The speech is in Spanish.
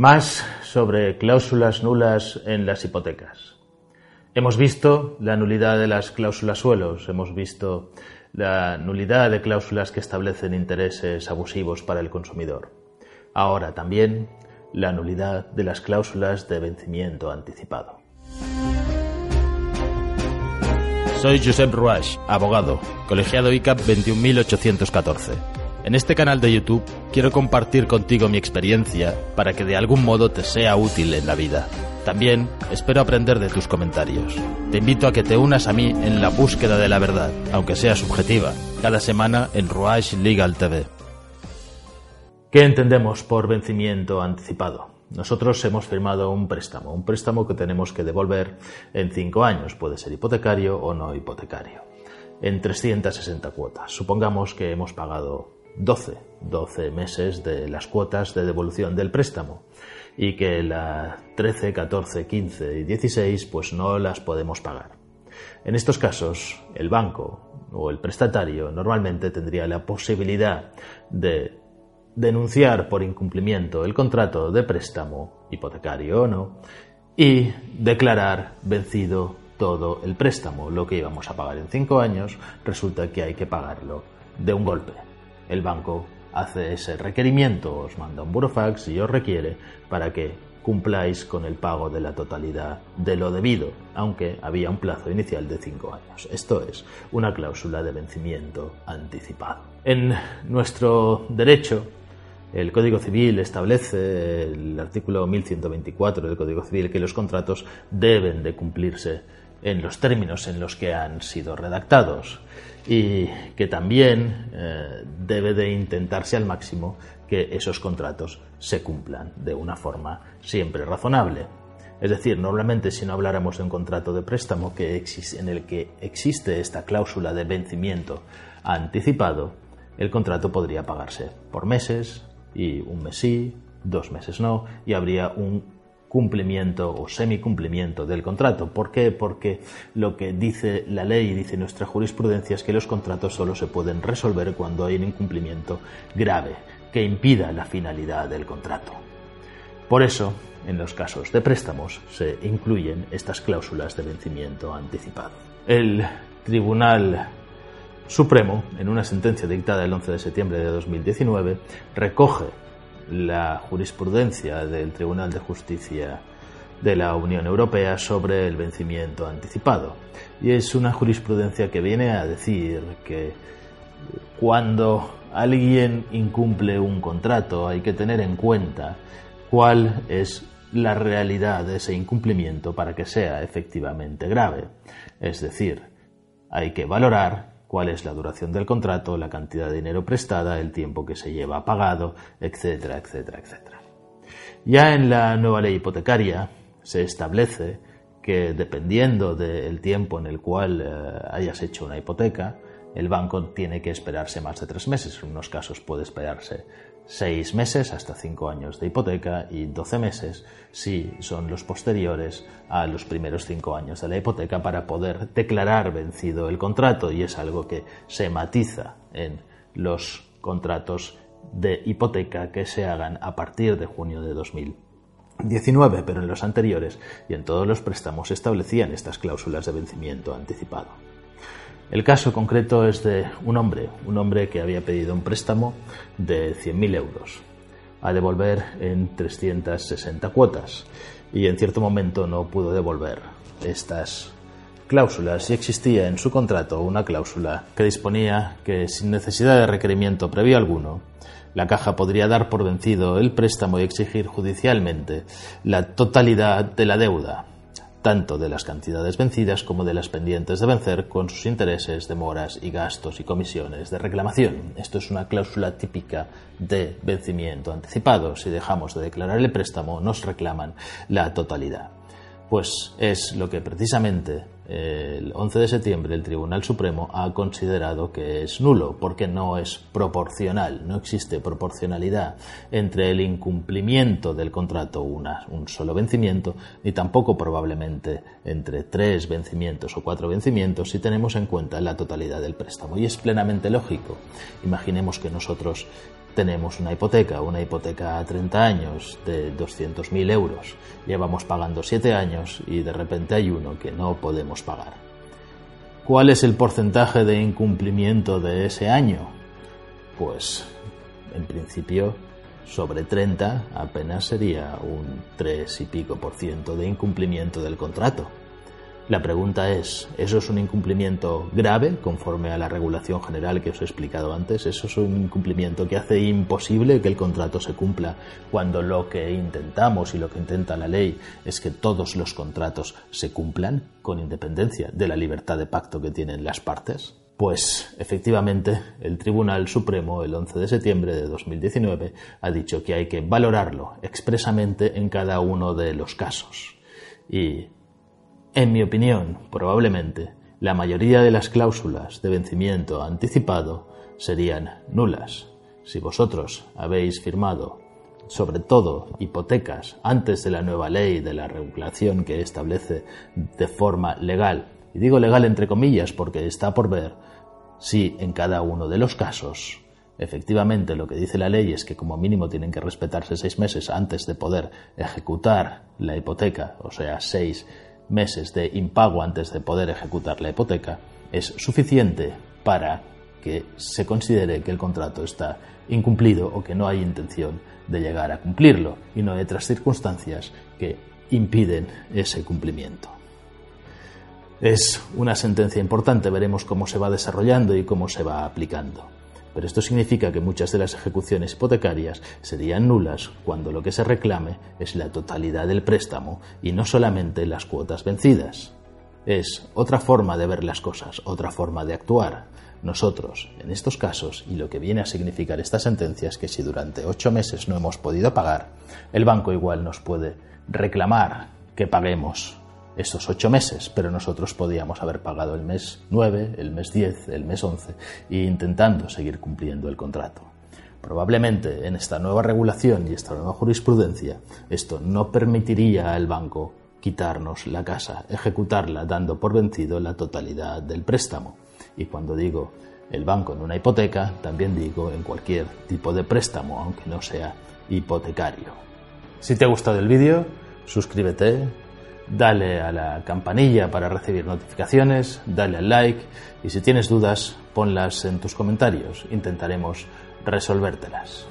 Más sobre cláusulas nulas en las hipotecas. Hemos visto la nulidad de las cláusulas suelos, hemos visto la nulidad de cláusulas que establecen intereses abusivos para el consumidor. Ahora también la nulidad de las cláusulas de vencimiento anticipado. Soy Josep Ruach, abogado, colegiado ICAP 21814. En este canal de YouTube quiero compartir contigo mi experiencia para que de algún modo te sea útil en la vida. También espero aprender de tus comentarios. Te invito a que te unas a mí en la búsqueda de la verdad, aunque sea subjetiva, cada semana en Ruach Legal TV. ¿Qué entendemos por vencimiento anticipado? Nosotros hemos firmado un préstamo, un préstamo que tenemos que devolver en cinco años, puede ser hipotecario o no hipotecario, en 360 cuotas. Supongamos que hemos pagado 12, 12 meses de las cuotas de devolución del préstamo y que la 13, 14, 15 y 16 pues no las podemos pagar. En estos casos, el banco o el prestatario normalmente tendría la posibilidad de denunciar por incumplimiento el contrato de préstamo, hipotecario o no, y declarar vencido todo el préstamo. Lo que íbamos a pagar en cinco años, resulta que hay que pagarlo de un golpe. El banco hace ese requerimiento, os manda un burofax y os requiere para que cumpláis con el pago de la totalidad de lo debido, aunque había un plazo inicial de cinco años. Esto es una cláusula de vencimiento anticipado. En nuestro derecho, el Código Civil establece, el artículo 1124 del Código Civil, que los contratos deben de cumplirse en los términos en los que han sido redactados y que también eh, debe de intentarse al máximo que esos contratos se cumplan de una forma siempre razonable. Es decir, normalmente si no habláramos de un contrato de préstamo que en el que existe esta cláusula de vencimiento anticipado, el contrato podría pagarse por meses, y un mes sí, dos meses no, y habría un cumplimiento o semicumplimiento del contrato. ¿Por qué? Porque lo que dice la ley y dice nuestra jurisprudencia es que los contratos solo se pueden resolver cuando hay un incumplimiento grave que impida la finalidad del contrato. Por eso, en los casos de préstamos se incluyen estas cláusulas de vencimiento anticipado. El Tribunal Supremo, en una sentencia dictada el 11 de septiembre de 2019, recoge la jurisprudencia del Tribunal de Justicia de la Unión Europea sobre el vencimiento anticipado. Y es una jurisprudencia que viene a decir que cuando alguien incumple un contrato hay que tener en cuenta cuál es la realidad de ese incumplimiento para que sea efectivamente grave. Es decir, hay que valorar cuál es la duración del contrato, la cantidad de dinero prestada, el tiempo que se lleva pagado, etcétera, etcétera, etcétera. Ya en la nueva ley hipotecaria se establece que dependiendo del tiempo en el cual eh, hayas hecho una hipoteca, el banco tiene que esperarse más de tres meses. En unos casos puede esperarse seis meses hasta cinco años de hipoteca y doce meses si son los posteriores a los primeros cinco años de la hipoteca para poder declarar vencido el contrato y es algo que se matiza en los contratos de hipoteca que se hagan a partir de junio de 2019, pero en los anteriores y en todos los préstamos se establecían estas cláusulas de vencimiento anticipado. El caso concreto es de un hombre, un hombre que había pedido un préstamo de 100.000 euros a devolver en 360 cuotas y en cierto momento no pudo devolver estas cláusulas. Y existía en su contrato una cláusula que disponía que sin necesidad de requerimiento previo alguno la caja podría dar por vencido el préstamo y exigir judicialmente la totalidad de la deuda tanto de las cantidades vencidas como de las pendientes de vencer con sus intereses, demoras y gastos y comisiones de reclamación. Esto es una cláusula típica de vencimiento anticipado. Si dejamos de declarar el préstamo, nos reclaman la totalidad. Pues es lo que precisamente el 11 de septiembre el Tribunal Supremo ha considerado que es nulo porque no es proporcional, no existe proporcionalidad entre el incumplimiento del contrato, un solo vencimiento, ni tampoco probablemente entre tres vencimientos o cuatro vencimientos si tenemos en cuenta la totalidad del préstamo. Y es plenamente lógico. Imaginemos que nosotros tenemos una hipoteca, una hipoteca a 30 años de 200.000 euros, llevamos pagando 7 años y de repente hay uno que no podemos pagar. ¿Cuál es el porcentaje de incumplimiento de ese año? Pues, en principio, sobre 30 apenas sería un 3 y pico por ciento de incumplimiento del contrato. La pregunta es, ¿eso es un incumplimiento grave conforme a la regulación general que os he explicado antes? ¿Eso es un incumplimiento que hace imposible que el contrato se cumpla cuando lo que intentamos y lo que intenta la ley es que todos los contratos se cumplan con independencia de la libertad de pacto que tienen las partes? Pues efectivamente el Tribunal Supremo el 11 de septiembre de 2019 ha dicho que hay que valorarlo expresamente en cada uno de los casos. Y en mi opinión, probablemente, la mayoría de las cláusulas de vencimiento anticipado serían nulas. Si vosotros habéis firmado, sobre todo, hipotecas antes de la nueva ley de la regulación que establece de forma legal, y digo legal entre comillas porque está por ver si en cada uno de los casos efectivamente lo que dice la ley es que como mínimo tienen que respetarse seis meses antes de poder ejecutar la hipoteca, o sea, seis meses de impago antes de poder ejecutar la hipoteca es suficiente para que se considere que el contrato está incumplido o que no hay intención de llegar a cumplirlo y no hay otras circunstancias que impiden ese cumplimiento. Es una sentencia importante, veremos cómo se va desarrollando y cómo se va aplicando. Pero esto significa que muchas de las ejecuciones hipotecarias serían nulas cuando lo que se reclame es la totalidad del préstamo y no solamente las cuotas vencidas. Es otra forma de ver las cosas, otra forma de actuar. Nosotros, en estos casos, y lo que viene a significar esta sentencia es que si durante ocho meses no hemos podido pagar, el banco igual nos puede reclamar que paguemos estos ocho meses, pero nosotros podíamos haber pagado el mes 9, el mes 10, el mes 11 e intentando seguir cumpliendo el contrato. Probablemente en esta nueva regulación y esta nueva jurisprudencia esto no permitiría al banco quitarnos la casa, ejecutarla dando por vencido la totalidad del préstamo. Y cuando digo el banco en una hipoteca, también digo en cualquier tipo de préstamo, aunque no sea hipotecario. Si te ha gustado el vídeo, suscríbete, dale a la campanilla para recibir notificaciones, dale al like y si tienes dudas, ponlas en tus comentarios. Intentaremos resolvértelas.